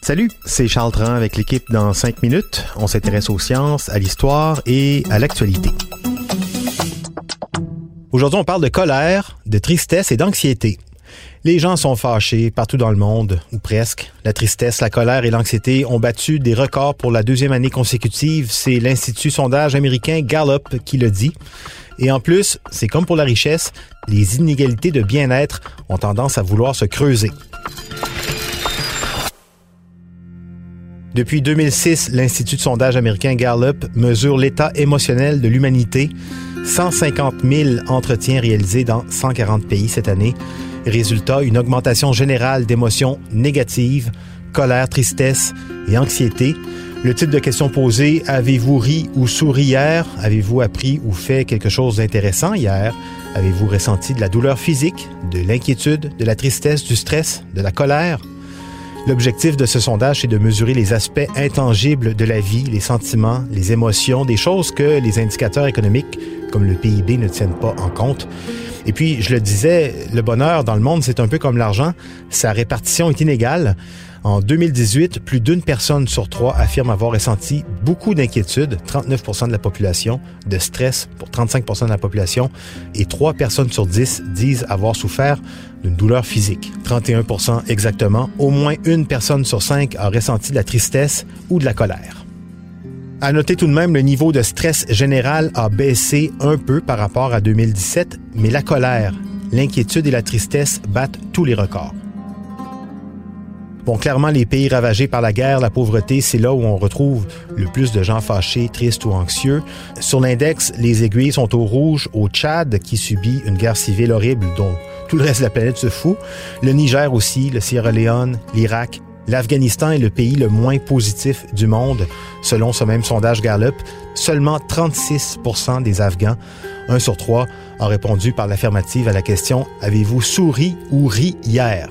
Salut, c'est Charles Tran avec l'équipe dans 5 minutes. On s'intéresse aux sciences, à l'histoire et à l'actualité. Aujourd'hui, on parle de colère, de tristesse et d'anxiété. Les gens sont fâchés partout dans le monde, ou presque. La tristesse, la colère et l'anxiété ont battu des records pour la deuxième année consécutive. C'est l'Institut sondage américain Gallup qui le dit. Et en plus, c'est comme pour la richesse, les inégalités de bien-être ont tendance à vouloir se creuser. Depuis 2006, l'Institut sondage américain Gallup mesure l'état émotionnel de l'humanité. 150 000 entretiens réalisés dans 140 pays cette année. Résultat, une augmentation générale d'émotions négatives, colère, tristesse et anxiété. Le type de question posée, avez-vous ri ou souri hier? Avez-vous appris ou fait quelque chose d'intéressant hier? Avez-vous ressenti de la douleur physique, de l'inquiétude, de la tristesse, du stress, de la colère? L'objectif de ce sondage, c'est de mesurer les aspects intangibles de la vie, les sentiments, les émotions, des choses que les indicateurs économiques, comme le PIB, ne tiennent pas en compte. Et puis, je le disais, le bonheur dans le monde, c'est un peu comme l'argent. Sa répartition est inégale. En 2018, plus d'une personne sur trois affirme avoir ressenti beaucoup d'inquiétude, 39% de la population, de stress pour 35 de la population, et trois personnes sur dix disent avoir souffert d'une douleur physique, 31 exactement. Au moins une personne sur cinq a ressenti de la tristesse ou de la colère. À noter tout de même, le niveau de stress général a baissé un peu par rapport à 2017, mais la colère, l'inquiétude et la tristesse battent tous les records. Bon, clairement, les pays ravagés par la guerre, la pauvreté, c'est là où on retrouve le plus de gens fâchés, tristes ou anxieux. Sur l'index, les aiguilles sont au rouge au Tchad, qui subit une guerre civile horrible dont tout le reste de la planète se fout. Le Niger aussi, le Sierra Leone, l'Irak. L'Afghanistan est le pays le moins positif du monde, selon ce même sondage Gallup. Seulement 36 des Afghans, un sur trois, ont répondu par l'affirmative à la question Avez-vous souri ou ri hier?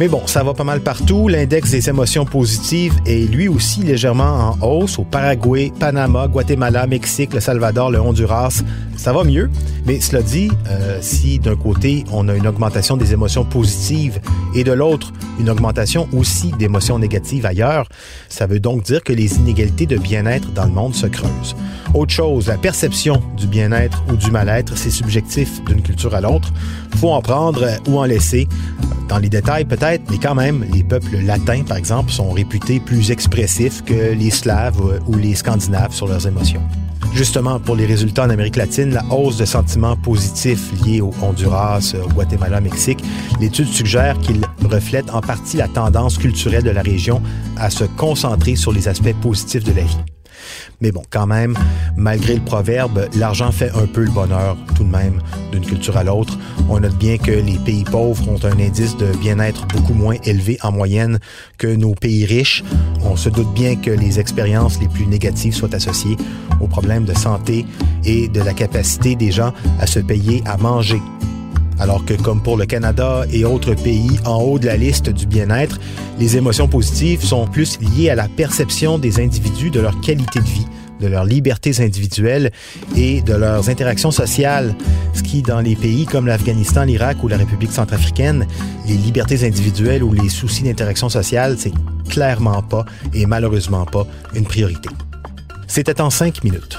Mais bon, ça va pas mal partout. L'index des émotions positives est lui aussi légèrement en hausse au Paraguay, Panama, Guatemala, Mexique, le Salvador, le Honduras. Ça va mieux. Mais cela dit, euh, si d'un côté on a une augmentation des émotions positives et de l'autre une augmentation aussi d'émotions négatives ailleurs, ça veut donc dire que les inégalités de bien-être dans le monde se creusent. Autre chose, la perception du bien-être ou du mal-être, c'est subjectif d'une culture à l'autre. Faut en prendre ou en laisser. Dans les détails peut-être, mais quand même, les peuples latins, par exemple, sont réputés plus expressifs que les Slaves ou les Scandinaves sur leurs émotions. Justement, pour les résultats en Amérique latine, la hausse de sentiments positifs liés au Honduras, au Guatemala, Mexique, l'étude suggère qu'il reflète en partie la tendance culturelle de la région à se concentrer sur les aspects positifs de la vie. Mais bon, quand même, malgré le proverbe, l'argent fait un peu le bonheur tout de même d'une culture à l'autre. On note bien que les pays pauvres ont un indice de bien-être beaucoup moins élevé en moyenne que nos pays riches. On se doute bien que les expériences les plus négatives soient associées aux problèmes de santé et de la capacité des gens à se payer à manger. Alors que comme pour le Canada et autres pays en haut de la liste du bien-être, les émotions positives sont plus liées à la perception des individus de leur qualité de vie, de leurs libertés individuelles et de leurs interactions sociales, ce qui, dans les pays comme l'Afghanistan, l'Irak ou la République centrafricaine, les libertés individuelles ou les soucis d'interaction sociale, c'est clairement pas et malheureusement pas une priorité. C'était en cinq minutes.